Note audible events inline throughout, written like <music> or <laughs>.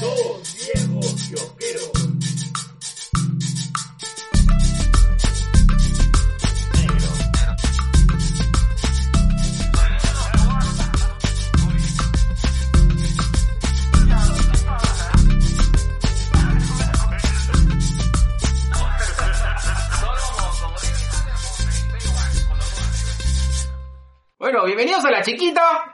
Dos viejos kiosqueros.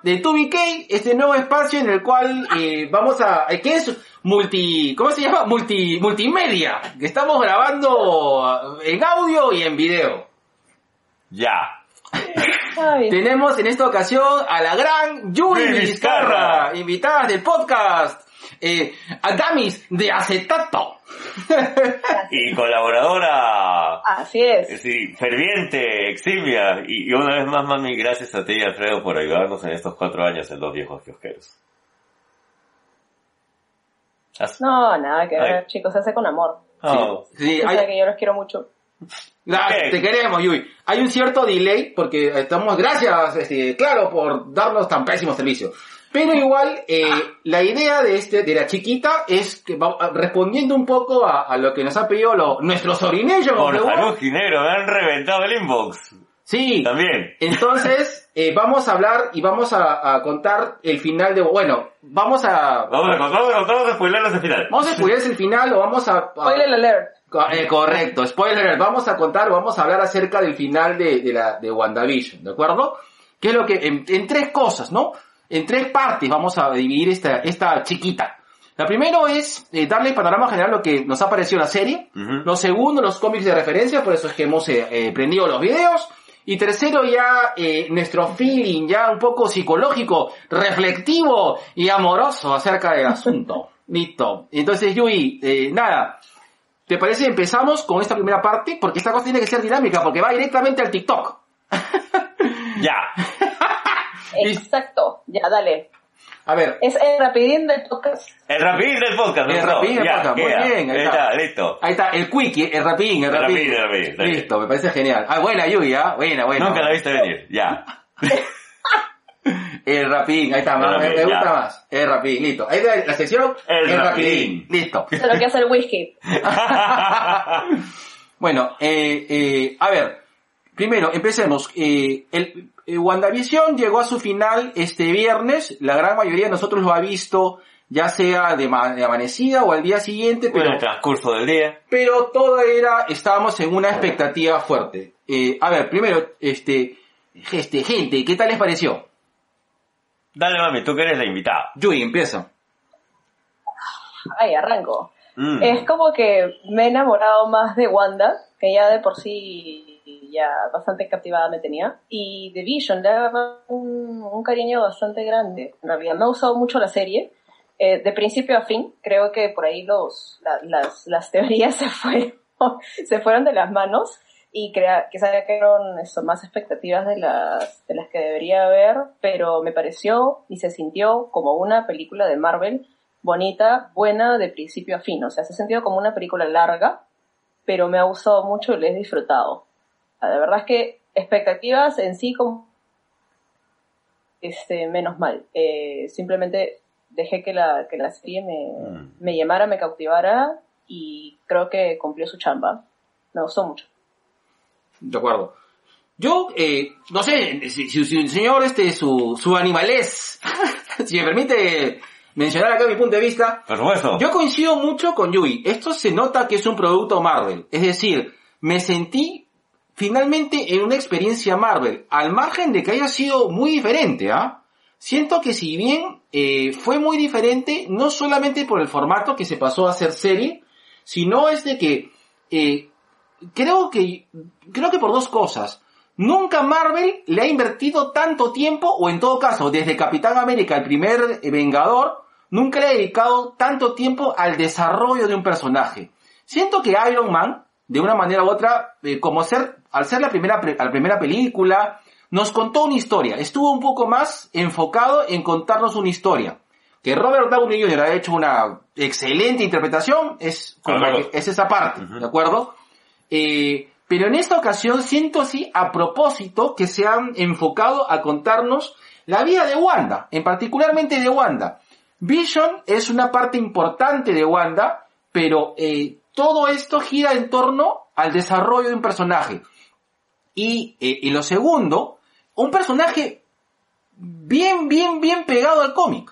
De 2BK, este nuevo espacio en el cual eh, vamos a... eh, ¿Qué es? Multi... ¿Cómo se llama? Multi, multimedia, que estamos grabando en audio y en video. Ya. Ay, Tenemos en esta ocasión a la gran Yuri Vizcarra. invitada del podcast, eh, a Damis de Acetato. Y colaboradora, así es. sí, ferviente, eximia. Y, y una vez más, mami, gracias a ti, Alfredo, por ayudarnos en estos cuatro años en Los Viejos Kiosqueros. As- No, nada que ver, chicos, se hace con amor. Oh, Sí, Tú hay- que yo los quiero mucho. Gracias, Ok. te queremos, Yui. Hay un cierto delay porque estamos, gracias, este, claro, por darnos tan pésimo servicio. Pero igual, eh, la idea de este, de la chiquita es que va- respondiendo un poco a, a lo que nos ha pedido lo, nuestro sobrinillo. Por salud, Ginero, me han reventado el inbox. Sí. También. Entonces, eh, vamos a hablar y vamos a, a contar el final de, bueno, vamos a, Vamos a contar, vamos vamos a al final. vamos a spoiler el final o vamos a, a- Spoiler alert. Eh, correcto, spoiler, alert. vamos a contar, vamos a hablar acerca del final de, de la de WandaVision, ¿de acuerdo? Que es lo que, en, en tres cosas, ¿no? En tres partes vamos a dividir esta, esta chiquita. La primero es eh, darle el panorama general lo que nos ha parecido la serie. Ujú. Lo segundo, los cómics de referencia, por eso es que hemos eh, eh, prendido los videos. Y tercero, ya eh, nuestro feeling, ya un poco psicológico, reflectivo y amoroso acerca del asunto. <laughs> Listo. Entonces, Yui, eh, nada. ¿Te parece empezamos con esta primera parte? Porque esta cosa tiene que ser dinámica, porque va directamente al TikTok. Ya. <laughs> Exacto. Ya, dale. A ver, Es el rapidín del podcast. El rapidín del podcast, El ¿no? rapidín del podcast, muy bien, ahí Ahí está. está, listo. ahí está, el quickie, el rapidín, el El rapidín. rapidín, el rapidín. Listo, me parece genial. Ah, buena Yui, ¿ah? Buena, buena. Nunca la viste venir, ya. <laughs> El rapidín, ahí está, El me, rapidín, me gusta ya. más. El rapidín, listo. Ahí está la sección, El rapidín. Listo. <laughs> Eso es lo que hace el whisky. <laughs> Bueno, eh, eh, a ver, primero, empecemos. Eh, el, eh, WandaVision llegó a su final este viernes. La gran mayoría de nosotros lo ha visto, ya sea de, ma- de amanecida o al día siguiente, Bueno, pero, el transcurso del día. pero todo era, estábamos en una expectativa fuerte. Eh, a ver, primero, este, este, gente, ¿qué tal les pareció? Dale, mami, tú que eres la invitada. Yui, empieza. Ay, arranco. Mm. Es como que me he enamorado más de Wanda, que ya de por sí ya bastante captivada me tenía. Y de Vision, le daba un, un cariño bastante grande. En realidad me ha gustado mucho la serie. Eh, de principio a fin, creo que por ahí los, la- las, las <laughs> teorías se fueron, se fueron de las manos y crea, quizá crearon eso, más expectativas de las, de las que debería haber, pero me pareció y se sintió como una película de Marvel bonita, buena de principio a fin. O sea, se ha sentido como una película larga, pero me ha gustado mucho y la he disfrutado. La verdad es que expectativas en sí como este menos mal. Eh, simplemente dejé que la, que la serie me, Mm. me llamara, me cautivara y creo que cumplió su chamba. Me gustó mucho. De acuerdo. Yo, eh, no sé, si, si, si el señor, este, su, su animalés, <laughs> si me permite mencionar acá mi punto de vista, Por supuesto. yo coincido mucho con Yui. Esto se nota que es un producto Marvel. Es decir, me sentí finalmente en una experiencia Marvel, al margen de que haya sido muy diferente, ¿ah? Siento que si bien eh, fue muy diferente, no solamente por el formato que se pasó a hacer serie, sino es de que eh, creo que creo que por dos cosas. Nunca Marvel le ha invertido tanto tiempo, o en todo caso, desde Capitán América, el primer eh, Vengador, nunca le ha dedicado tanto tiempo al desarrollo de un personaje. Siento que Iron Man, de una manera u otra, eh, como ser, al ser la primera, la primera película, nos contó una historia. Estuvo un poco más enfocado en contarnos una historia. Que Robert Downey Jr. ha hecho una excelente interpretación, es, es esa parte. ¿de acuerdo? Eh, pero en esta ocasión siento así a propósito que se han enfocado a contarnos la vida de Wanda, en particularmente de Wanda. Vision es una parte importante de Wanda, pero eh, todo esto gira en torno al desarrollo de un personaje. Y, eh, y lo segundo, un personaje bien, bien, bien pegado al cómic.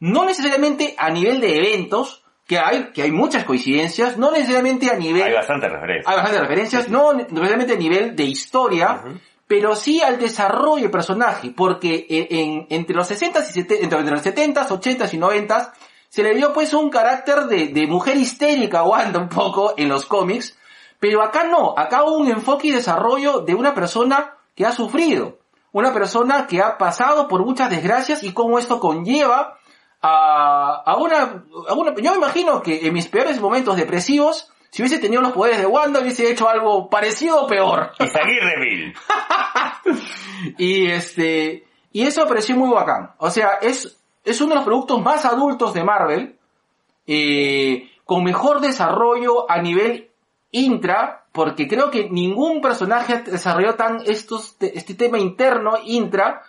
No necesariamente a nivel de eventos, que hay, que hay muchas coincidencias, no necesariamente a nivel... Hay bastantes referencias. Hay bastantes referencias, no necesariamente a nivel de historia, Ujú. pero sí al desarrollo del personaje, porque en, en- entre los 60 y 70, entre, entre los 70, 80 y 90 se le dio pues un carácter de, de mujer histérica a <laughs> Wanda un poco en los cómics, pero acá no, acá hubo un enfoque y desarrollo de una persona que ha sufrido, una persona que ha pasado por muchas desgracias y cómo esto conlleva a, a una, a una, yo me imagino que en mis peores momentos depresivos, si hubiese tenido los poderes de Wanda, hubiese hecho algo parecido o peor. Y Reville. <laughs> Y este, y eso me pareció muy bacán. O sea, es, es uno de los productos más adultos de Marvel, eh, con mejor desarrollo a nivel intra, porque creo que ningún personaje desarrolló tan estos, este tema interno, intra,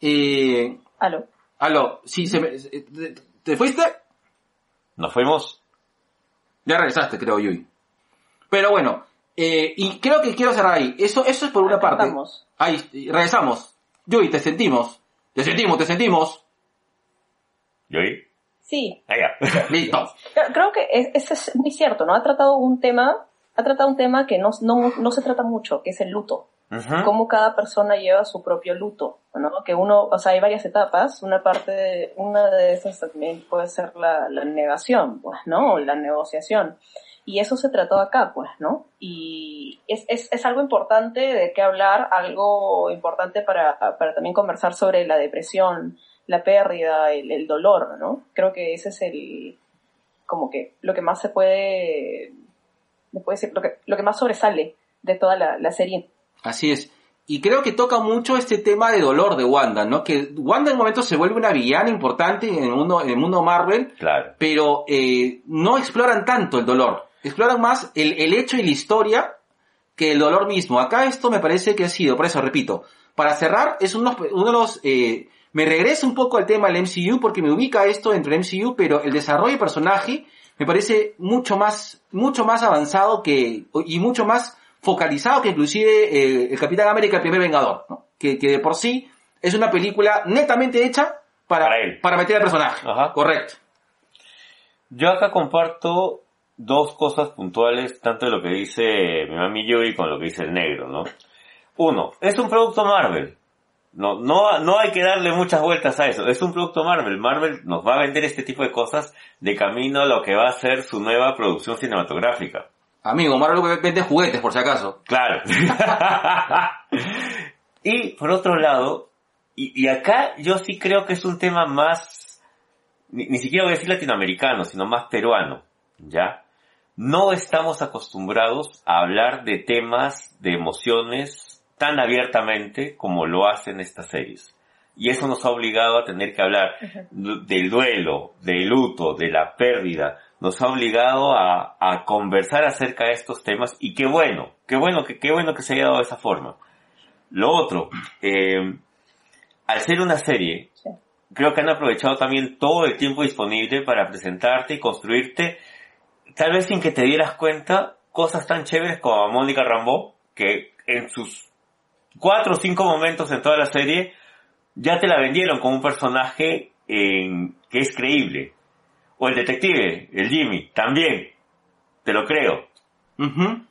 eh, Aló. aló, sí, se me, te, te fuiste? Nos fuimos. Ya regresaste, creo, Yui. Pero bueno, eh, y creo que quiero cerrar ahí. Eso, eso es por una parte. estamos. Ahí, regresamos. Yui, te sentimos. Te sentimos, te sentimos. ¿Yo oí? Sí, Allá. <laughs> Listo. Creo- que es muy cierto, ¿no? Ha tratado un tema, ha tratado un tema que no, no, no se trata mucho, que es el luto. Ujú. Cómo cada persona lleva su propio luto, ¿no? Que uno, o sea, hay varias etapas. Una parte, de- una de esas también puede ser la, la negación, pues, ¿no? O La negociación. Y eso se trató acá, pues, ¿no? Y es, es, es algo importante de qué hablar, algo importante para, para también conversar sobre la depresión, la pérdida, el, el dolor, ¿no? Creo que ese es el, como que lo que más se puede, se puede decir, lo que, lo que más sobresale de toda la, la serie. Así es. Y creo que toca mucho este tema de dolor de Wanda, ¿no? Que Wanda en un momento se vuelve una villana importante en el mundo, en el mundo Marvel, Claro. pero eh, no exploran tanto el dolor. Exploran más el, el hecho y la historia que el dolor mismo. Acá esto me parece que ha sido, por eso repito, para cerrar, es uno, uno de los... eh, me regreso un poco al tema del MCU porque me ubica esto dentro del MCU, pero el desarrollo de personaje me parece mucho más, mucho más avanzado que, y mucho más focalizado que inclusive eh, el Capitán América, el primer Vengador, ¿no? que, que de por sí es una película netamente hecha para, Para él. para meter al personaje. Ajá. Correcto. Yo acá comparto dos cosas puntuales, tanto de lo que dice mi mami Yui con lo que dice el negro, ¿no? Uno, es un producto Marvel. No, no, no hay que darle muchas vueltas a eso. Es un producto Marvel. Marvel nos va a vender este tipo de cosas de camino a lo que va a ser su nueva producción cinematográfica. Amigo, Marvel vende juguetes por si acaso. Claro. <laughs> y por otro lado, y, y acá yo sí creo que es un tema más, ni, ni siquiera voy a decir latinoamericano, sino más peruano, ¿ya? No estamos acostumbrados a hablar de temas, de emociones tan abiertamente como lo hacen estas series. Y eso nos ha obligado a tener que hablar del duelo, del luto, de la pérdida. Nos ha obligado a, a conversar acerca de estos temas y qué bueno, qué bueno, que, qué bueno que se haya dado de esa forma. Lo otro, eh, al ser una serie, creo que han aprovechado también todo el tiempo disponible para presentarte y construirte, tal vez sin que te dieras cuenta, cosas tan chéveres como a Mónica Rambeau, que en sus cuatro o cinco momentos en toda la serie, ya te la vendieron como un personaje que es creíble. O el detective, el Jimmy, también. Te lo creo.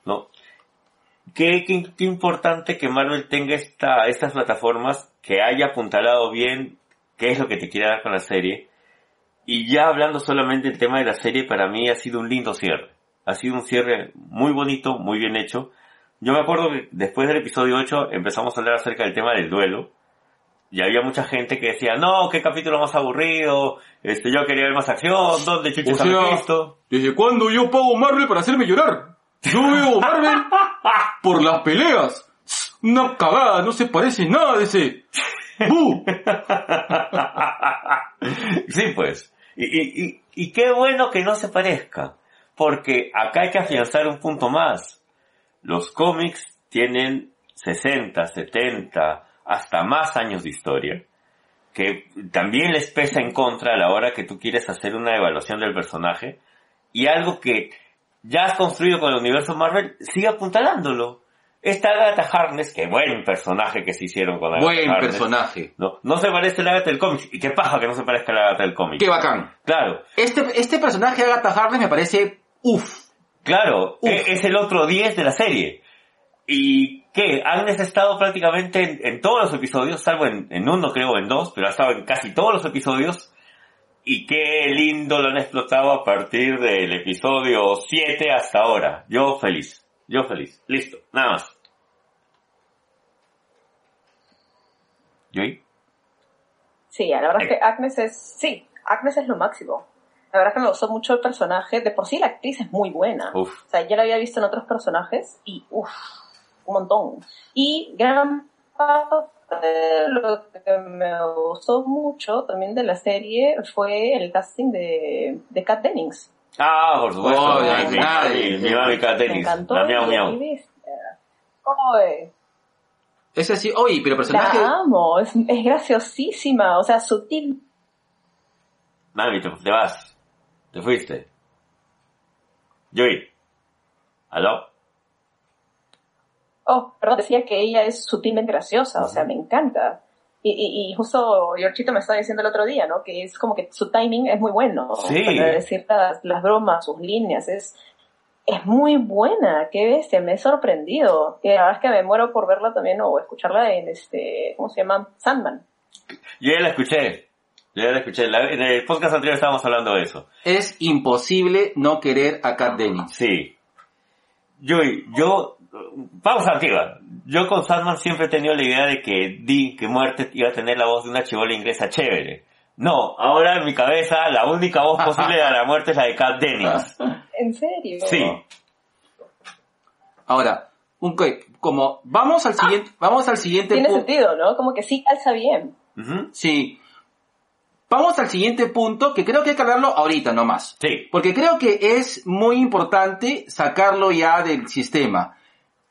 ¿no? Qué, qué, qué importante que Marvel tenga esta, estas plataformas, que haya apuntalado bien qué es lo que te quiere dar con la serie. Y ya hablando solamente del tema de la serie, para mí ha sido un lindo cierre. Ha sido un cierre muy bonito, muy bien hecho. Yo me acuerdo que después del episodio 8 empezamos a hablar acerca del tema del duelo. Y había mucha gente que decía, no, qué capítulo más aburrido, este, yo quería ver más acción, ¿dónde chucha O sea, Mephisto?". ¿desde cuándo yo pago Marvel para hacerme llorar? Yo veo Marvel por las peleas. Una cagada, no se parece nada de ese. ¡Bu! <laughs> sí, pues. Y, y, y, y qué bueno que no se parezca. Porque acá hay que afianzar un punto más. Los cómics tienen 60, 70, hasta más años de historia. que también les pesa en contra a la hora que tú quieres hacer una evaluación del personaje y algo que ya has construido con el universo Marvel, sigue apuntalándolo. Esta Agatha Harkness, que buen personaje que se hicieron con Agatha Buen personaje. No, no se parece a la Agatha del cómic. Y qué paja que no se parezca a la Agatha del cómic. Qué bacán. Claro, Este, este personaje de Agatha Harkness me parece uff. Claro, Uf. e- es el otro 10 de la serie. Y que Agnes ha estado prácticamente en, en todos los episodios, salvo en, en uno creo, o en dos, pero ha estado en casi todos los episodios. Y qué lindo lo han explotado a partir del episodio 7 hasta ahora. Yo feliz. Yo feliz. Listo. Nada más. ¿Yoy? Sí, la verdad es que Agnes es, sí, Agnes es lo máximo. La verdad es que me gustó mucho el personaje. De por sí la actriz es muy buena. Uf. O sea, ya la había visto en otros personajes y uff, un montón. Y gran parte de lo que me gustó mucho también de la serie fue el casting de, de Kat Dennings. Ah, por supuesto. Oh, mi, ya, mi, nadie. mi, mi mami Kat encantó. La miau miau. aquí viste. Oye, Ese sí, oye, pero personaje... la amo, es, es graciosísima, o sea, sutil. Mami, te, te vas. Te fuiste. Joey. ¿Aló? Oh, perdón, decía que ella es sutilmente graciosa, o sea, me encanta. Y, y, y justo Giorgito me estaba diciendo el otro día, ¿no? Que es como que su timing es muy bueno. Sí. Para decir las, las bromas, sus líneas, es, es muy buena. Qué bestia, me he sorprendido. Y la verdad es que me muero por verla también o escucharla en este, ¿cómo se llama? Sandman. Yo ya la escuché. Yo ya la escuché. La- en el podcast anterior estábamos hablando de eso. Es imposible no querer a Kat Dennings. Sí. Joey, yo... Vamos a antigua. Yo con Sandman siempre he tenido la idea de que Di, que muerte iba a tener la voz de una chivola inglesa chévere. No, ahora en mi cabeza la única voz posible de la muerte es la de Kat Dennings. <laughs> ¿En serio? Sí. Ahora, un, como vamos al siguiente, vamos al siguiente Tiene sentido, ¿no? Como que sí calza bien. Sí. Vamos al siguiente punto, que creo que hay que hablarlo ahorita nomás. Sí. Porque creo que es muy importante sacarlo ya del sistema.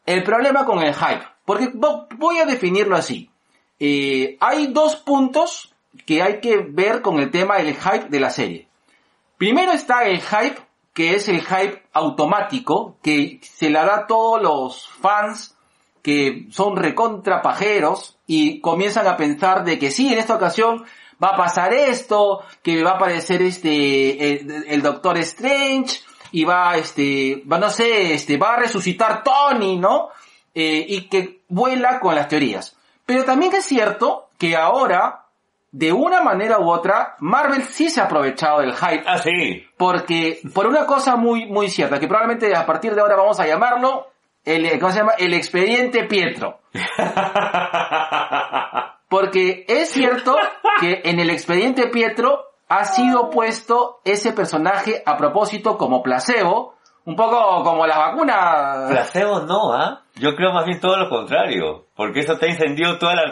El problema con el hype. Porque vo- voy a definirlo así. Eh, hay dos puntos que hay que ver con el tema del hype de la serie. Primero está el hype, que es el hype automático, que se la da a todos los fans que son recontra pajeros y comienzan a pensar de que sí, en esta ocasión va a pasar esto, que va a aparecer este, el, el Doctor Strange y va, este, va, no sé, este, va a resucitar Tony, ¿no? Eh, y que vuela con las teorías. Pero también es cierto que ahora, de una manera u otra, Marvel sí se ha aprovechado del hype Ah, sí. porque, por una cosa muy, muy cierta, que probablemente a partir de ahora vamos a llamarlo, el, ¿cómo se llama? El expediente Pietro. <laughs> Porque es cierto que en el expediente Pietro ha sido puesto ese personaje a propósito como placebo, un poco como las vacunas. Placebo no, ¿ah? Yo creo más bien todo lo contrario. Porque eso te encendió toda la...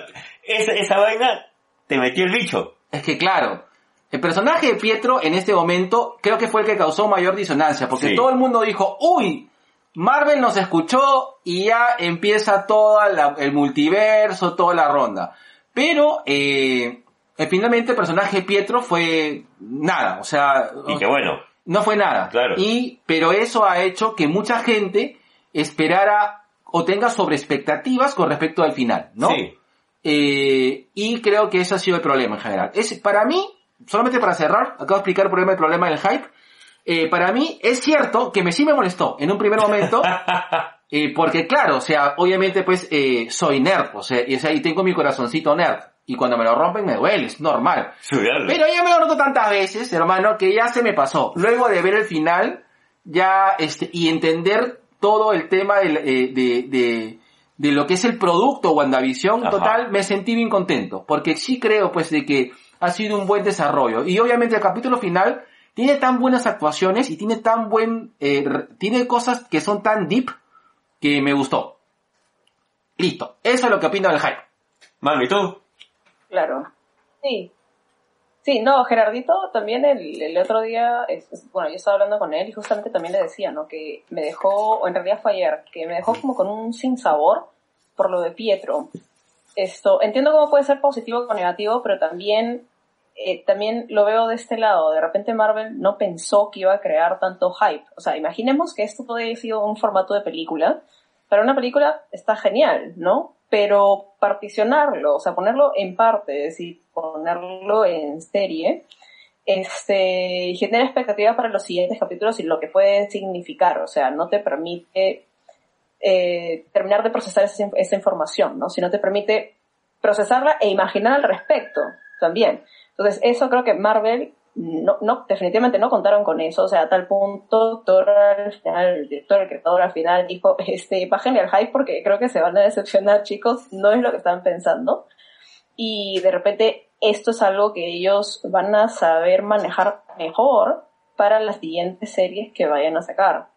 Esa, esa vaina te metió el bicho. Es que claro, el personaje de Pietro en este momento creo que fue el que causó mayor disonancia, porque Sí. todo el mundo dijo, uy, Marvel nos escuchó y ya empieza todo el multiverso, toda la ronda. Pero, eh, finalmente el personaje Pietro fue nada, o sea, Y que bueno. no fue nada. Claro. Y, pero eso ha hecho que mucha gente esperara o tenga sobre expectativas con respecto al final, ¿no? Sí. Eh, y creo que ese ha sido el problema en general. Es, para mí, solamente para cerrar, acabo de explicar el problema, el problema del hype. Eh, para mí es cierto que me sí me molestó en un primer momento, <laughs> eh, porque claro, o sea, obviamente pues eh, soy nerd, o sea, y, o sea, y tengo mi corazoncito nerd, y cuando me lo rompen me duele, es normal. Estudiarlo. Pero ya me lo noto tantas veces, hermano, que ya se me pasó. Luego de ver el final, ya, este, y entender todo el tema del, eh, de, de, de lo que es el producto WandaVision, Ajá. total, me sentí bien contento. Porque sí creo, pues, de que ha sido un buen desarrollo. Y obviamente el capítulo final tiene tan buenas actuaciones y tiene tan buen, eh, tiene cosas que son tan deep que me gustó. Listo. Eso es lo que opino del hype. Mami, ¿tú? Claro. Sí. Sí, no, Gerardito también el, el otro día, es- es- bueno, yo estaba hablando con él y justamente también le decía, ¿no? Que me dejó, o en realidad fue ayer, que me dejó como con un sinsabor por lo de Pietro. esto, entiendo cómo puede ser positivo o negativo, pero también, eh, también lo veo de este lado. De repente Marvel no pensó que iba a crear tanto hype. O sea, imaginemos que esto podría haber sido un formato de película. Para una película está genial, ¿no? Pero particionarlo, o sea, ponerlo en parte, es decir, ponerlo en serie, este, genera expectativas para los siguientes capítulos y lo que puede significar, o sea, no te permite eh, terminar de procesar esa, esa, información, ¿no? Si no te permite procesarla e imaginar al respecto también. Entonces, eso creo que Marvel, no, no, definitivamente no contaron con eso, o sea, a tal punto, todo al final, el director, el creador al final dijo, <laughs> este, bájenle al hype porque creo que se van a decepcionar, chicos, no es lo que están pensando. Y de repente, esto es algo que ellos van a saber manejar mejor para las siguientes series que vayan a sacar.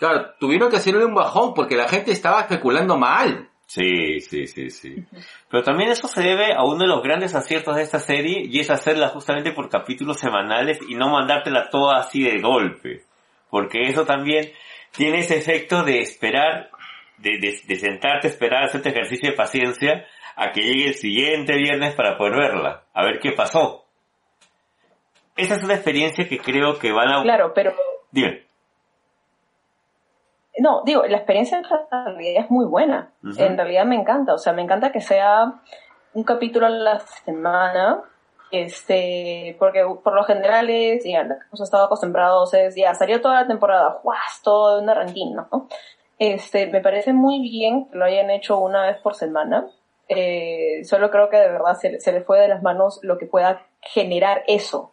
Claro, tuvieron que hacerle un bajón porque la gente estaba especulando mal. Sí, sí, sí, sí. Pero también eso se debe a uno de los grandes aciertos de esta serie y es hacerla justamente por capítulos semanales y no mandártela toda así de golpe. Porque eso también tiene ese efecto de esperar, de, de, de sentarte, esperar, hacerte ejercicio de paciencia a que llegue el siguiente viernes para poder verla, a ver qué pasó. Esa es una experiencia que creo que van a... Claro, pero... Dime no, digo, la experiencia en realidad es muy buena. Uh -huh. En realidad me encanta. O sea, me encanta que sea un capítulo a la semana. Este, porque por lo general es, ya, hemos estado acostumbrados es, ya, salió toda la temporada, ¡juas! Todo de un arranquín, ¿no? Este, me parece muy bien que lo hayan hecho una vez por semana. Eh, solo creo que de verdad se, se le fue de las manos lo que pueda generar eso.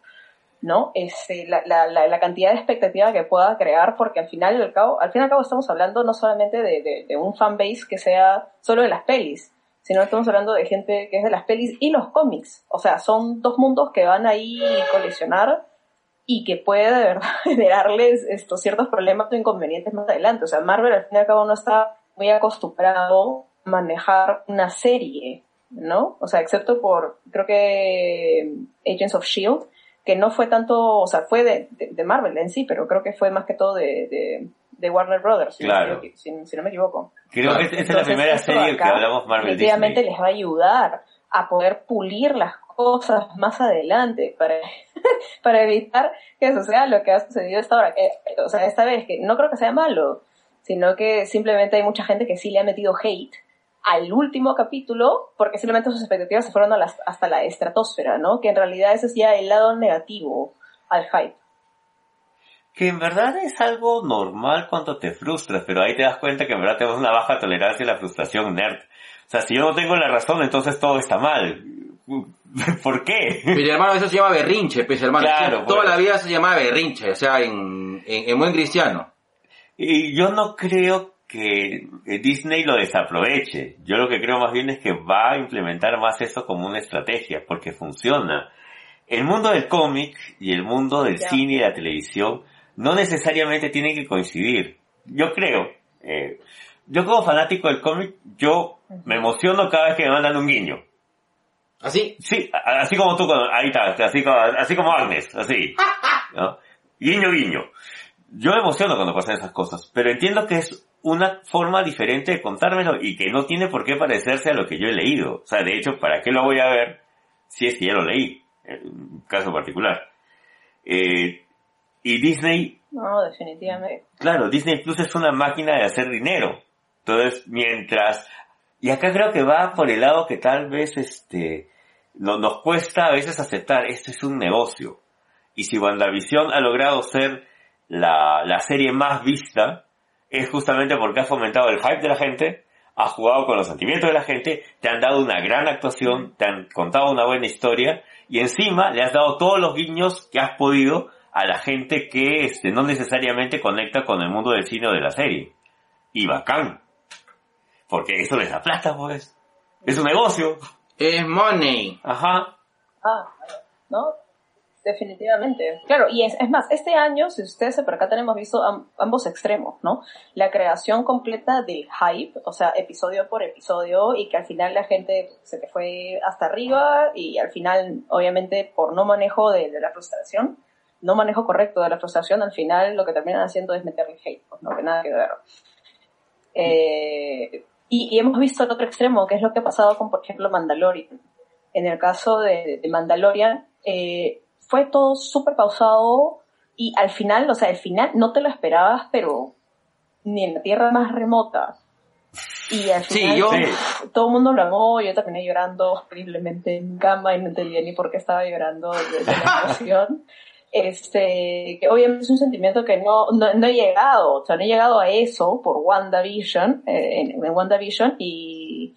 ¿No? Este, la, la, la, cantidad de expectativa que pueda crear, porque al final al cabo, al fin y al cabo estamos hablando no solamente de, de, de un fanbase que sea solo de las pelis, sino estamos hablando de gente que es de las pelis y los cómics. O sea, son dos mundos que van ahí coleccionar y que puede de verdad <laughs> generarles estos ciertos problemas o inconvenientes más adelante. O sea, Marvel al fin y cabo no está muy acostumbrado a manejar una serie, ¿no? O sea, excepto por, creo que Agents of Shield, que no fue tanto, o sea, fue de, de, de, Marvel en sí, pero creo que fue más que todo de, de, de Warner Brothers, claro. si, si, si, no me equivoco. Creo que esta es la primera serie que hablamos Marvel Definitivamente les va a ayudar a poder pulir las cosas más adelante para, <laughs> para evitar que suceda lo que ha sucedido esta hora. Eh, o sea, esta vez, que no creo que sea malo, sino que simplemente hay mucha gente que sí le ha metido hate al último capítulo, porque simplemente sus expectativas se fueron las, hasta la estratosfera, ¿no? Que en realidad ese es ya el lado negativo al hype. Que en verdad es algo normal cuando te frustras, pero ahí te das cuenta que en verdad tenemos una baja tolerancia a la frustración nerd. O sea, si yo no tengo la razón, entonces todo está mal. <laughs> ¿Por qué? Mi hermano, eso se llama berrinche, pues hermano. Claro, Toda la vida se llama berrinche, o sea, en, en, en buen cristiano. Y yo no creo que Disney lo desaproveche. Yo lo que creo más bien es que va a implementar más eso como una estrategia, porque funciona. El mundo del cómic y el mundo del yeah. cine y la televisión no necesariamente tienen que coincidir. Yo creo, eh, yo como fanático del cómic, yo me emociono cada vez que me mandan un guiño. ¿Así? Sí, así como tú, ahí está, así como, así como Agnes, así. ¿no? <laughs> Guiño, guiño. Yo me emociono cuando pasan esas cosas, pero entiendo que es una forma diferente de contármelo y que no tiene por qué parecerse a lo que yo he leído. O sea, de hecho, ¿para qué lo voy a ver si es que ya lo leí? En un caso particular. Eh, y Disney... No, definitivamente. Claro, Disney Plus es una máquina de hacer dinero. Entonces, mientras... Y acá creo que va por el lado que tal vez este no, nos cuesta a veces aceptar, esto es un negocio. Y si WandaVision ha logrado ser la, la serie más vista, es justamente porque has fomentado el hype de la gente, has jugado con los sentimientos de la gente, te han dado una gran actuación, te han contado una buena historia y encima le has dado todos los guiños que has podido a la gente que este, no necesariamente conecta con el mundo del cine o de la serie. Y bacán. Porque eso les da plata, pues. Es un negocio. Es money. Ajá. Ah, ¿no? Definitivamente. Claro, y es, es, más, este año, si ustedes se percatan, hemos visto am, ambos extremos, ¿no? La creación completa del hype, o sea, episodio por episodio, y que al final la gente se te fue hasta arriba, y al final, obviamente, por no manejo de, la frustración, no manejo correcto de la frustración, al final lo que terminan haciendo es meterle hate, pues no que nada que ver. Eh, Y, y hemos visto el otro extremo, que es lo que ha pasado con, por ejemplo, Mandalorian. En el caso de, de Mandalorian, eh, fue todo súper pausado y al final, o sea, al final no te lo esperabas, pero ni en la tierra más remota. Y al Sí, final yo- todo el mundo lo amó, yo terminé llorando horriblemente en cama y no entendía ni por qué estaba llorando de, de la <laughs> emoción. Este, que obviamente es un sentimiento que no, no, no he llegado, o sea, no he llegado a eso por WandaVision, eh, en, en WandaVision, y,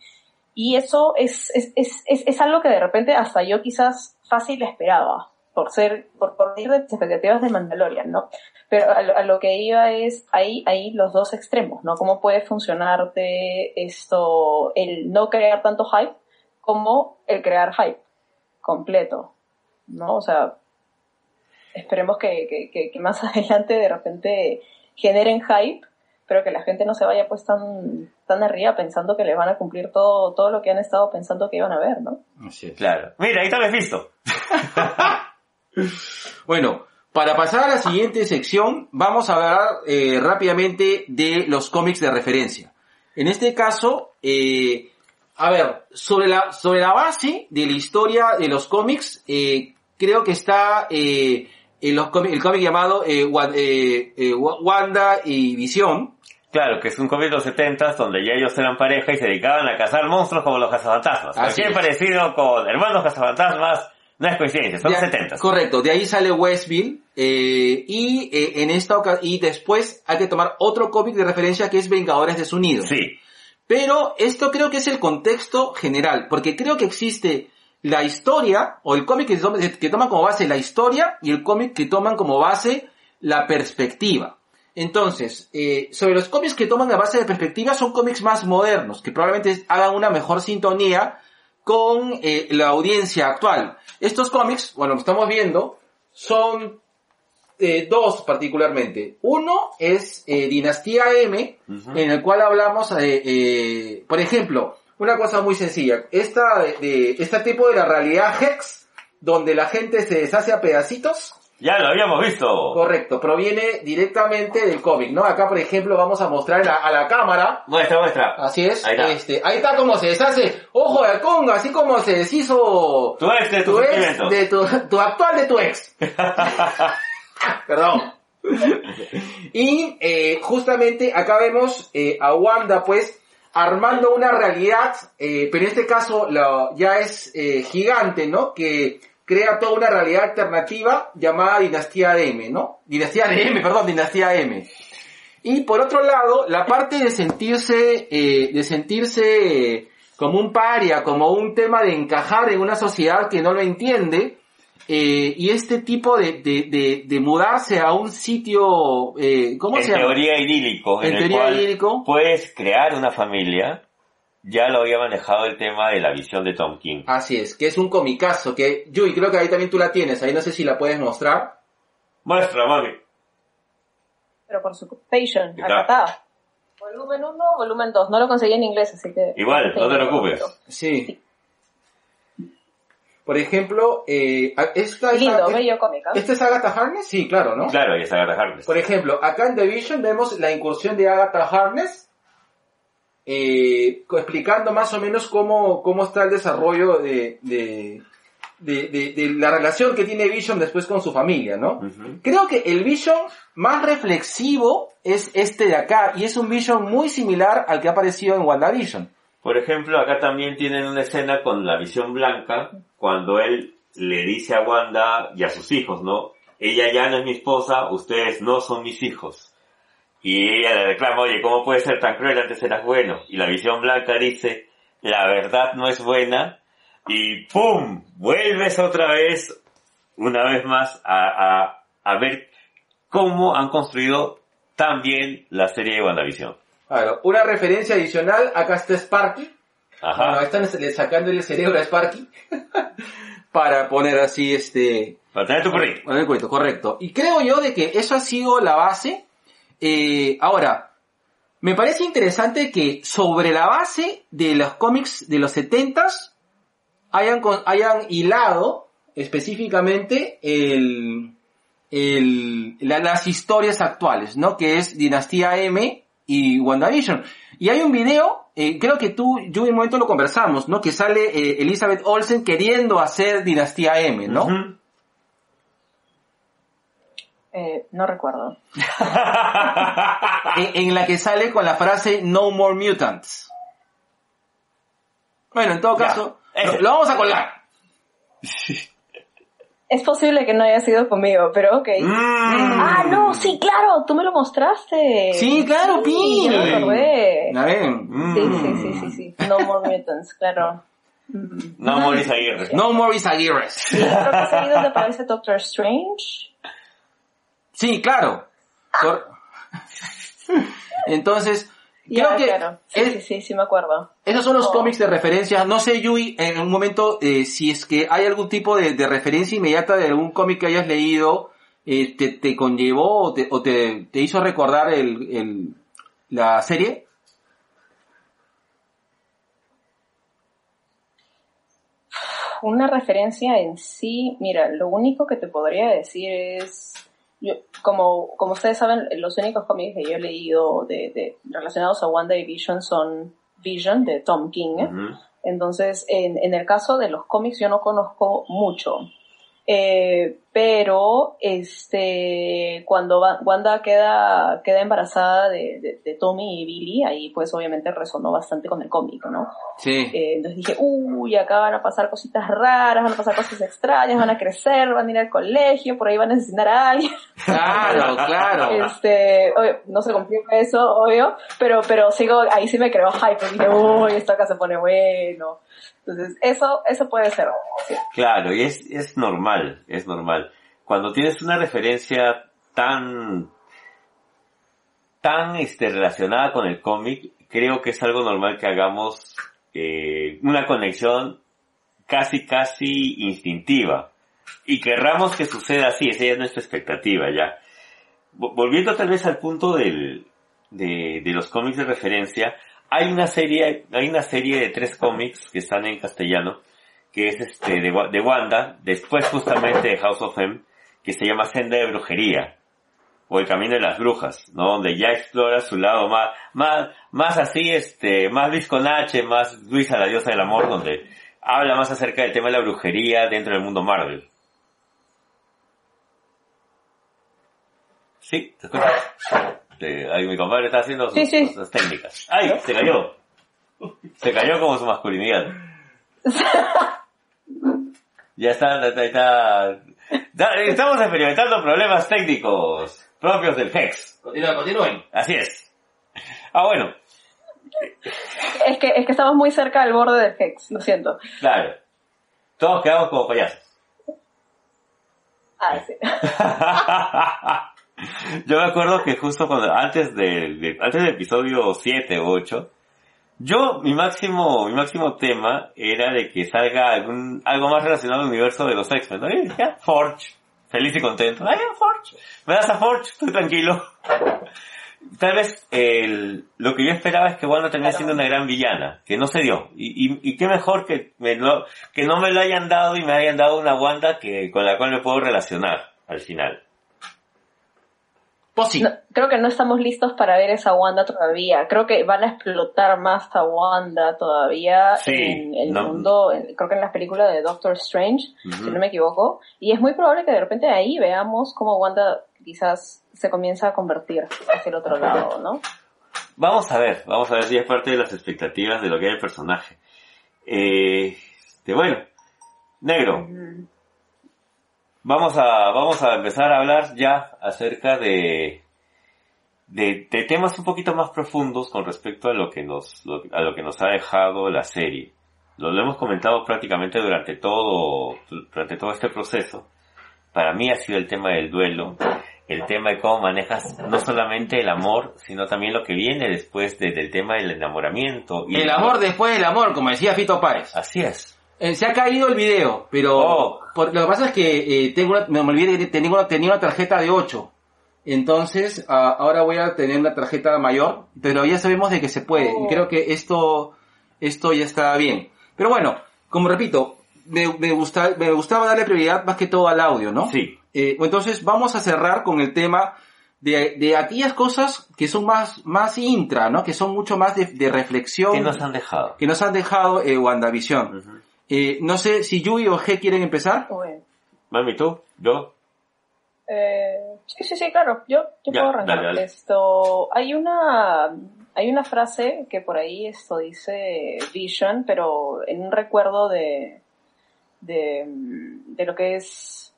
y eso es, es, es, es, es algo que de repente hasta yo quizás fácil esperaba, por ser, por, por ir de mis expectativas de Mandalorian, ¿no? Pero a lo, a lo que iba es ahí, ahí los dos extremos, ¿no? Cómo puede funcionarte esto, el no crear tanto hype, como el crear hype completo, ¿no? O sea, esperemos que, que, que, que más <laughs> adelante de repente generen hype, pero que la gente no se vaya pues tan, tan arriba pensando que le van a cumplir todo, todo lo que han estado pensando que iban a ver, ¿no? Así es. Claro. Mira, ahí está Mephisto. <laughs> Bueno, para pasar a la siguiente sección, vamos a hablar eh, rápidamente de los cómics de referencia. En este caso, eh, a ver, sobre la, sobre la base de la historia de los cómics, eh, creo que está eh, en los cómic- el cómic llamado eh, eh, Wa- Wanda y Visión. Claro, que es un cómic de los 70 donde ya ellos eran pareja y se dedicaban a cazar monstruos como los cazafantasmas. Así Cualquier es. parecido con hermanos cazafantasmas no es coincidencia, son De- 70. Correcto, de ahí sale Westville eh, y eh, en esta y después hay que tomar otro cómic de referencia que es Vengadores de su Nido. Sí, Pero esto creo que es el contexto general, porque creo que existe la historia, o el cómic que, toma- que toman como base la historia, y el cómic que toman como base la perspectiva. Entonces, eh, sobre los cómics que toman la base de perspectiva son cómics más modernos, que probablemente hagan una mejor sintonía con eh, la audiencia actual. Estos cómics, bueno, lo estamos viendo, son eh, dos particularmente. Uno es eh, Dinastía M, en el cual hablamos, eh, eh, por ejemplo, una cosa muy sencilla. Esta, de, de- este tipo de la realidad Hex, donde la gente se deshace a pedacitos, ya lo habíamos visto. correcto, proviene directamente del cómic, ¿no? Acá, por ejemplo, vamos a mostrar a la, a la cámara. Muestra, muestra. Así es, Ahí está. este, ahí está como se deshace, ojo de halcón, así como se deshizo Tu ex de tu ex de tu, tu actual de tu ex. <laughs> Perdón. Y eh, justamente acá vemos eh, a Wanda pues armando una realidad, eh, pero en este caso la- ya es eh, gigante, ¿no? Que crea toda una realidad alternativa llamada Dinastía M, ¿no? Dinastía de M, <laughs> perdón, Dinastía M. Y por otro lado, la parte de sentirse, eh, de sentirse eh, como un paria, como un tema de encajar en una sociedad que no lo entiende, eh, y este tipo de, de, de, de mudarse a un sitio, eh, ¿cómo en se llama? teoría idílico, en, En el teoría cual idílico. puedes crear una familia. Ya lo había manejado el tema de la visión de Tom King. Así es, que es un comicazo, que, Yui, creo que ahí también tú la tienes, ahí no sé si la puedes mostrar. Muestra, mami. Pero por su acá está. Volumen 1, volumen 2. No lo conseguí en inglés, así que... Igual, no te preocupes. Sí. Por ejemplo, eh, esta, es- Lindo, es- bello cómic, ¿ah? ¿esta es Agatha Harkness? Sí, claro, ¿no? Claro, y es Agatha Harkness. Por ejemplo, acá en The Vision vemos la incursión de Agatha Harkness, eh, explicando más o menos cómo, cómo está el desarrollo de, de, de, de- de la relación que tiene Vision después con su familia, ¿no? Creo que el Vision más reflexivo es este de acá, y es un Vision muy similar al que ha aparecido en WandaVision. Por ejemplo, acá también tienen una escena con la visión blanca, cuando él le dice a Wanda y a sus hijos, ¿no? Ella ya no es mi esposa, ustedes no son mis hijos. Y ella le reclama, oye, ¿cómo puedes ser tan cruel? Antes eras bueno. Y la visión blanca dice, la verdad no es buena. Y ¡pum! Vuelves otra vez, una vez más, a, a, a ver cómo han construido tan bien la serie de WandaVision. Claro, una referencia adicional, acá está Sparky, Ajá. Bueno, están sacando el cerebro a Sparky <laughs> para poner así este Para tener tu el cuento, correcto. Y creo yo de que eso ha sido la base. Eh, ahora, me parece interesante que sobre la base de los cómics de los 70s hayan, hilado específicamente las historias actuales, ¿no? Que es Dinastía M y WandaVision. Y hay un video, eh, creo que tú, yo en un momento lo conversamos, ¿no? Que sale eh, Elizabeth Olsen queriendo hacer Dinastía M, ¿no? Eh, no recuerdo. <laughs> en, en la que sale con la frase No More Mutants. Bueno, en todo caso, ese. lo, lo vamos a colgar. Es posible que no haya sido conmigo, pero ok. Mm. Ah, no, sí, claro, tú me lo mostraste. Sí, claro, Pi. A ver, Mm. Sí, sí, sí, sí, sí. No More Mutants, claro. Mm. No, Maurice Aguirre. No More Aguirre. Sí, creo que ahí donde aparece Doctor Strange. Sí, claro. Cor- <laughs> Entonces, Ya, creo que claro. Sí, es- sí, sí, sí, me acuerdo. esos son los Oh. cómics de referencia. No sé, Yui, en un momento, eh, si es que hay algún tipo de, de referencia inmediata de algún cómic que hayas leído, eh, te, te conllevó o te, o te, te hizo recordar el, el, la serie. Una referencia en sí, mira, lo único que te podría decir es, yo, como, como ustedes saben, los únicos cómics que yo he leído de, de, relacionados a Wanda y Vision son Vision de Tom King. Entonces, en, en el caso de los cómics yo no conozco mucho. Eh, pero este cuando Wanda queda, queda embarazada de, de, de Tommy y Billy, ahí pues obviamente resonó bastante con el cómic, ¿no? Sí. Eh, entonces dije, uy, acá van a pasar cositas raras, van a pasar cosas extrañas, van a crecer, van a ir al colegio, por ahí van a asesinar a alguien. Claro, claro. Este, obvio, no se cumplió eso, obvio, pero, pero sigo, ahí sí me creo hype, dije, uy, esto acá se pone bueno. Entonces, eso, eso puede ser. sí. Claro, y es, es normal, es normal. Cuando tienes una referencia tan, tan este, relacionada con el cómic, creo que es algo normal que hagamos eh, una conexión casi, casi instintiva. Y querramos que suceda así, esa es nuestra expectativa, ya. Vo- Volviendo tal vez al punto del, de, de los cómics de referencia, hay una serie, hay una serie de tres cómics que están en castellano, que es este de, de Wanda, después justamente de House of M, que se llama Senda de Brujería, o El Camino de las Brujas, ¿no? Donde ya explora su lado más, más, más así, este, más Luis con H, más Luisa la diosa del amor, donde habla más acerca del tema de la brujería dentro del mundo Marvel. Sí, ¿te escuchas? Eh, ahí mi compadre está haciendo sus, Sí, sí. sus técnicas. ¡Ay! Se cayó. Se cayó como su masculinidad. <laughs> Ya está, está, está- Estamos experimentando problemas técnicos propios del Hex. Continúen, continúen. Así es. Ah, bueno, Es que, es que estamos muy cerca del borde del Hex, lo siento. claro. Todos quedamos como payasos. Ah, sí. <laughs> Yo me acuerdo que justo cuando, antes de, de- antes del episodio 7 o 8, yo, mi máximo, mi máximo tema era de que salga algún, algo más relacionado al universo de los X-Men. ¿no? Y dije, ah, Forge. Feliz y contento. Ay, Forge. Me das a Forge, estoy tranquilo. <laughs> Tal vez el, lo que yo esperaba es que Wanda termine siendo una gran villana, que no se dio. Y, y, y qué mejor que, me lo- que no me lo hayan dado y me hayan dado una Wanda que, con la cual me puedo relacionar al final. Pues. No, creo que no estamos listos para ver esa Wanda todavía. Creo que van a explotar más a Wanda todavía Sí, en el no- mundo, en- creo que en las películas de Doctor Strange, si no me equivoco. Y es muy probable que de repente ahí veamos cómo Wanda quizás se comienza a convertir hacia el otro lado, ¿no? Vamos a ver, vamos a ver si es parte de las expectativas de lo que es el personaje. Eh, este, bueno, negro. Vamos a, vamos a empezar a hablar ya acerca de, de, de temas un poquito más profundos con respecto a lo que nos, lo- a lo que nos ha dejado la serie. Lo, lo hemos comentado prácticamente durante todo, durante todo este proceso. Para mí ha sido el tema del duelo, el tema de cómo manejas no solamente el amor, sino también lo que viene después de- del tema del enamoramiento. y El amor después del amor, como decía Fito Páez. Así es. Eh, se ha caído el video, pero Oh. por- lo que pasa es que eh, tengo una, me olvidé que tenía una, tenía una tarjeta de 8. Entonces, ah, ahora voy a tener una tarjeta mayor, pero ya sabemos de que se puede. Oh. Y creo que esto, esto ya está bien. Pero bueno, como repito, me, me, gusta, me gustaba darle prioridad más que todo al audio, ¿no? Sí. Eh, entonces vamos a cerrar con el tema de, de aquellas cosas que son más, más intra, ¿no? Que son mucho más de, de reflexión ¿Qué nos han dejado? que nos han dejado eh, WandaVision. Ujú. Eh, no sé si Yui o G quieren empezar. Bueno. Mami, ¿tú? ¿Yo? Eh, sí, sí, sí, claro. Yo, yo Ya, puedo arrancar. dale, dale. Esto, hay una, hay una frase que por ahí esto dice Vision, pero en un recuerdo de, de, de lo que es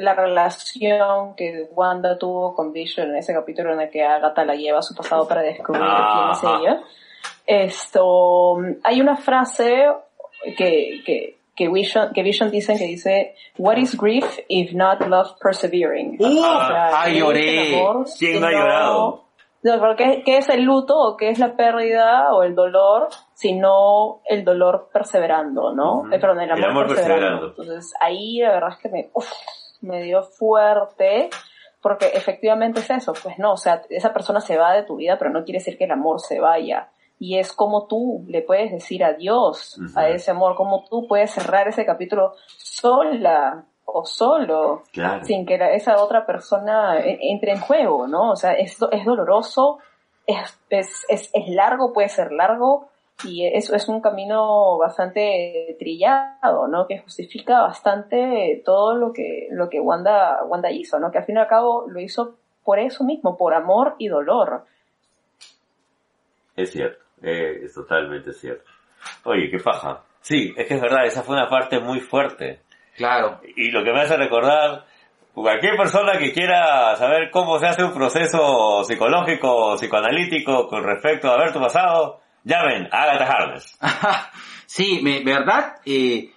la relación que Wanda tuvo con Vision en ese capítulo en el que Agatha la lleva a su pasado para descubrir quién es ella. Esto, hay una frase que, que, que Vision, que Vision dicen que dice, What is grief if not love persevering? ¡Uh! O sea, ¡Ay, ¿qué es lloré! el amor ¿Quién no ha llorado? No, pero ¿qué, qué es el luto o qué es la pérdida o el dolor, sino el dolor perseverando, ¿no? Ujú. Eh, perdón, el El amor, amor perseverando. perseverando. Entonces ahí la verdad es que me, uf, me dio fuerte porque efectivamente es eso, pues no, o sea, esa persona se va de tu vida, pero no quiere decir que el amor se vaya. Y es como tú le puedes decir adiós a ese amor, como tú puedes cerrar ese capítulo sola o solo Claro. sin que la- esa otra persona e- entre en juego, ¿no? O sea, es, es doloroso, es, es, es, es largo, puede ser largo, y eso es un camino bastante trillado, ¿no? Que justifica bastante todo lo que, lo que Wanda, Wanda hizo, ¿no? Que al fin y al cabo lo hizo por eso mismo, por amor y dolor. Es cierto, eh, es totalmente cierto. Oye, qué paja. Sí, es que es verdad, esa fue una parte muy fuerte. Claro. Y lo que me hace recordar, cualquier persona que quiera saber cómo se hace un proceso psicológico, psicoanalítico con respecto a ver tu pasado, llamen a Agatha Harness. <laughs> sí, me- verdad, eh,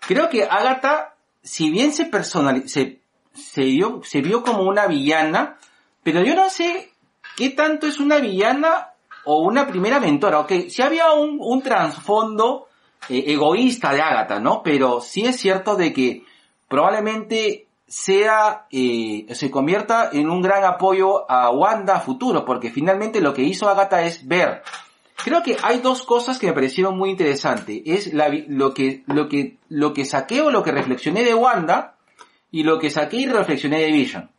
creo que Agatha, si bien se personalizó, se, se, vio, se vio como una villana, pero yo no sé qué tanto es una villana o una primera mentora. Ok, si había un, un trasfondo eh, egoísta de Agatha, ¿no? Pero sí es cierto de que probablemente sea, eh, se convierta en un gran apoyo a Wanda futuro, porque finalmente lo que hizo Agatha es ver Creo que hay dos cosas que me parecieron muy interesantes. Es la lo que, lo que, lo que saqué o lo que reflexioné de Wanda y lo que saqué y reflexioné de Vision.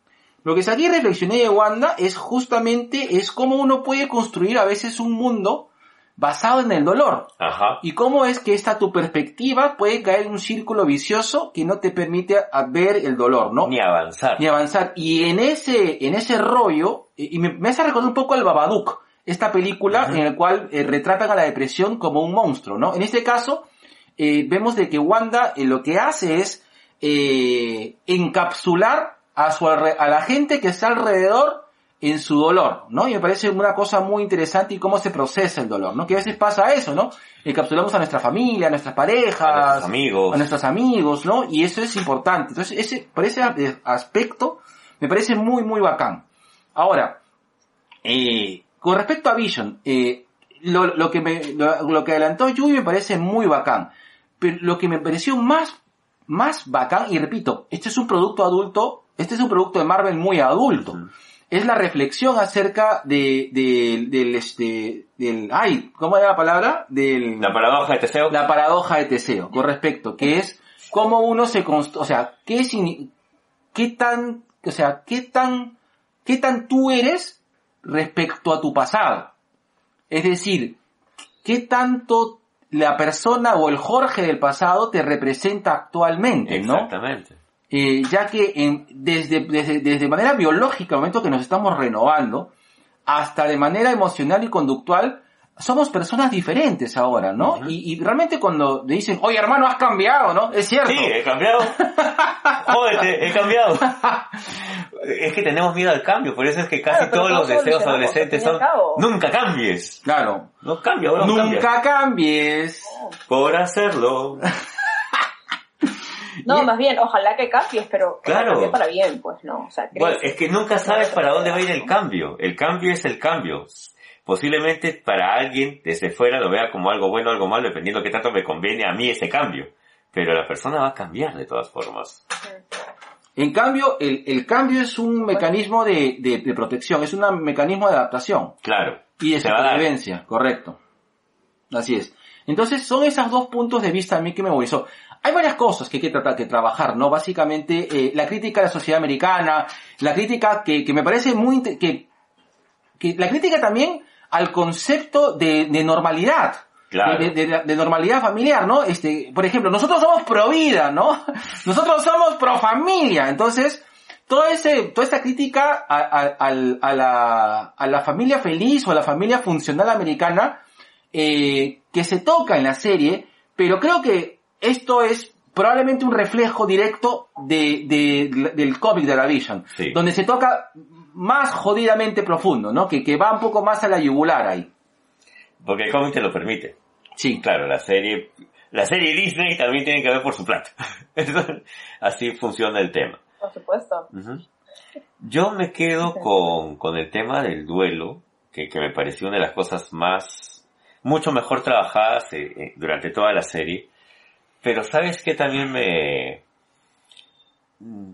Lo que saqué y reflexioné de Wanda es justamente, es cómo uno puede construir a veces un mundo basado en el dolor. Ajá. Y cómo es que esta tu perspectiva puede caer en un círculo vicioso que no te permite a- ver el dolor, ¿no? Ni avanzar. ni avanzar. Y en ese, en ese rollo, y y me, me hace recordar un poco al Babadook, esta película en la cual eh, retratan a la depresión como un monstruo, ¿no? En este caso, eh, vemos de que Wanda eh, lo que hace es eh, encapsular a, su, a la gente que está alrededor en su dolor, ¿no? Y me parece una cosa muy interesante y cómo se procesa el dolor, ¿no? Que a veces pasa eso, ¿no? Encapsulamos a nuestra familia, a nuestras parejas, A nuestros amigos. a nuestros amigos, ¿no? Y eso es importante. Entonces, ese, por ese aspecto, me parece muy, muy bacán. Ahora, eh, con respecto a Vision, eh, lo, lo que me, lo, lo que adelantó Yui me parece muy bacán. Pero lo que me pareció más, más bacán, y repito, este es un producto adulto, este es un producto de Marvel muy adulto. Es la reflexión acerca de, de- del, este, del, ay, ¿cómo era la palabra? Del, La paradoja de Teseo. la paradoja de Teseo, con respecto, que es cómo uno se construye, o sea, qué, qué tan, o sea, qué tan, qué tan tú eres respecto a tu pasado. Es decir, qué tanto la persona o el Jorge del pasado te representa actualmente, ¿no? Exactamente. Eh, ya que en- desde, desde, desde manera biológica, al momento que nos estamos renovando, hasta de manera emocional y conductual, somos personas diferentes ahora, ¿no? Ujú. y, y realmente cuando le dicen, oye hermano, has cambiado, ¿no? Es cierto. Sí, he cambiado. <laughs> Jódete, he cambiado. Es que tenemos miedo al cambio, por eso es que casi Claro, todos los deseos adolescentes son nunca cambies. Claro. No cambia, bro, cambia. Nunca cambies. Por hacerlo. No, Y- más bien, ojalá que cambies, pero que Claro. cambie para bien, pues, ¿no? O sea, Bueno, es que nunca sabes para dónde va a ir el cambio. El cambio es el cambio. Posiblemente para alguien desde fuera lo vea como algo bueno o algo malo, dependiendo de qué tanto me conviene a mí ese cambio. Pero la persona va a cambiar de todas formas. En cambio, el, el cambio es un mecanismo de, de- de protección, es un mecanismo de adaptación Claro. y de supervivencia, correcto. Así es. Entonces son esos dos puntos de vista a mí que me movilizó. Hay varias cosas que hay que tratar que trabajar, ¿no? Básicamente, eh, la crítica a la sociedad americana, la crítica que, que me parece muy, que, que la crítica también al concepto de, de normalidad. Claro. De, de- de normalidad familiar, ¿no? Este, por ejemplo, nosotros somos pro vida, ¿no? <laughs> Nosotros somos pro familia. Entonces, todo ese, toda esta crítica a, a- a la, a la familia feliz o a la familia funcional americana, eh, que se toca en la serie, pero creo que esto es probablemente un reflejo directo de, de- del cómic de la Vision, Sí. donde se toca más jodidamente profundo, ¿no? Que, que va un poco más a la yugular ahí. Porque el cómic te lo permite. Sí. Claro, la serie, la serie Disney también tiene que ver por su plata. <laughs> Así funciona el tema. Por supuesto. Yo me quedo con, con el tema del duelo, que, que me pareció una de las cosas más, mucho mejor trabajadas eh, eh, durante toda la serie. Pero sabes que también me... Mm,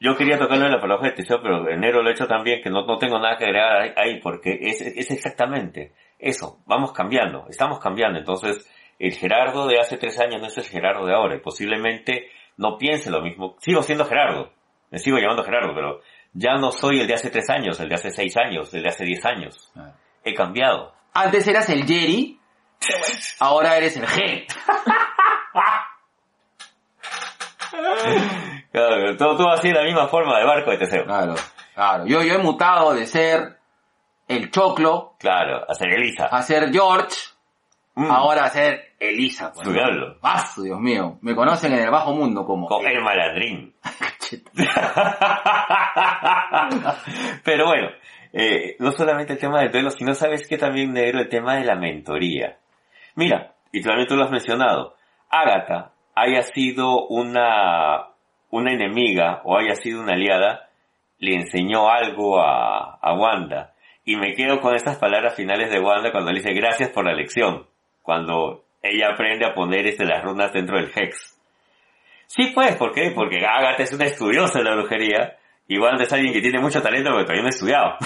Yo quería tocarlo en la paradoja de Teseo, pero enero lo he hecho también, que no, no tengo nada que agregar ahí- ahí, porque es, es exactamente eso, vamos cambiando, estamos cambiando. Entonces, el Gerardo de hace tres años no es el Gerardo de ahora, y posiblemente no piense lo mismo. Sigo siendo Gerardo, me sigo llamando Gerardo, pero ya no soy el de hace tres años, el de hace seis años, el de hace diez años. He cambiado. Antes eras el Jerry, ahora eres el G. <laughs> Claro, todo, todo así de la misma forma de barco de Teseo. Claro, claro. Yo, yo he mutado de ser el Choclo Claro, hacer Elisa. a ser George, Mm, ahora a ser Elisa. pues, diablo. Dios mío. Me conocen en el bajo mundo como... Con el malandrín. <laughs> <laughs> Pero bueno, eh, no solamente el tema del duelo, sino sabes que también negro el tema de la mentoría. Mira, y también tú lo has mencionado, Agatha haya sido una, una enemiga o haya sido una aliada, le enseñó algo a, a Wanda. Y me quedo con esas palabras finales de Wanda cuando le dice gracias por la lección. Cuando ella aprende a poner este, las runas dentro del Hex. Sí, pues, ¿por qué? Porque Agatha es una estudiosa de la brujería Wanda es alguien que tiene mucho talento pero todavía no ha estudiado.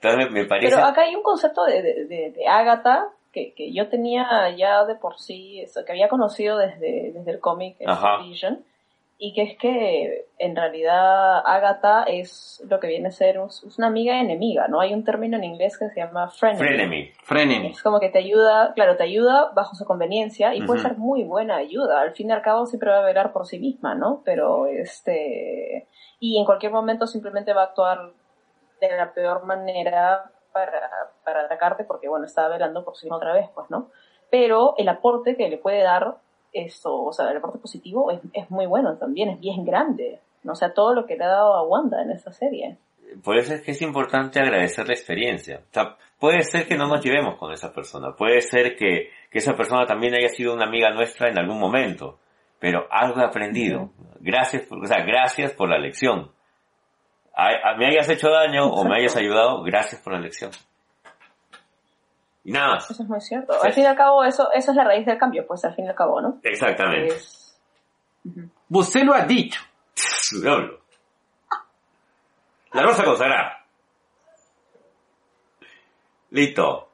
Entonces me parece... Pero acá hay un concepto de, de, de, de Agatha que, que yo tenía ya de por sí, eso, que había conocido desde, desde el cómic. Vision, y que es que en realidad Agatha es lo que viene a ser una amiga enemiga, ¿no? Hay un término en inglés que se llama frenemy. Frenemy. Frenemy. Es como que te ayuda, claro, te ayuda bajo su conveniencia y puede ser muy buena ayuda. Al fin y al cabo siempre va a velar por sí misma, ¿no? Pero este, y en cualquier momento simplemente va a actuar de la peor manera para, para atacarte porque, bueno, está velando por sí misma otra vez, pues, ¿no? Pero el aporte que le puede dar esto, o sea, el aporte positivo es, es muy bueno también, es bien grande. ¿no? O sea, todo lo que le ha dado a Wanda en esta serie. Por eso es que es importante agradecer la experiencia. O sea, puede ser que no nos llevemos con esa persona, puede ser que, que esa persona también haya sido una amiga nuestra en algún momento, pero algo he aprendido. Gracias, por, o sea, gracias por la lección. A, a- me hayas hecho daño o me hayas ayudado, gracias por la lección. Y nada más. Eso es muy cierto. Sí. Al fin y al cabo, eso, eso es la raíz del cambio, pues al fin y al cabo, ¿no? Exactamente. Es... Usted lo ha dicho. <laughs> Diablo. La rosa consagrada. Listo.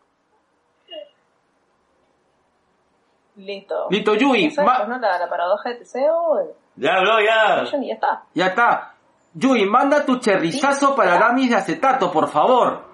Listo. Listo, Yui. Es, pues, la, la paradoja de Teseo, el Ya habló, ya. Ya está. Ya está. Yui, manda tu cherrizazo Sí, para. Damis de acetato, por favor.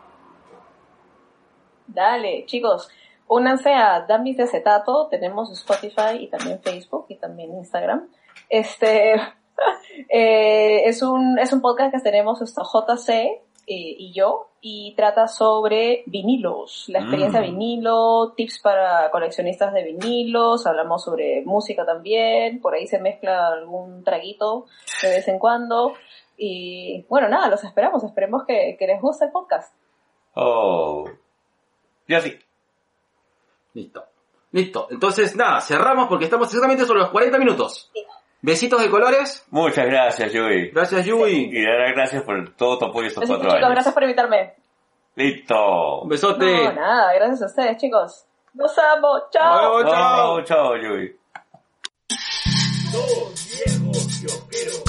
Dale, chicos, únanse a Dummies de Acetato, tenemos Spotify y también Facebook y también Instagram. Este <laughs> eh, es un es un podcast que tenemos esto JC eh, y yo y trata sobre vinilos, la experiencia Mm. vinilo, tips para coleccionistas de vinilos, hablamos sobre música también, por ahí se mezcla algún traguito de vez en cuando y bueno, nada, los esperamos, esperemos que, que les guste el podcast. Oh. Ya sí. Listo. Listo. Entonces, nada, cerramos porque estamos exactamente sobre los 40 minutos. Besitos de colores. Muchas gracias, Yui. Gracias, Yui. Y de verdad, gracias por todo tu apoyo estos cuatro chicos, años. gracias por invitarme. Listo. Un besote. No, nada, gracias a ustedes, chicos. Nos amo, chao. Vemos, chao. Chao, chao, Yui. Dos viejos.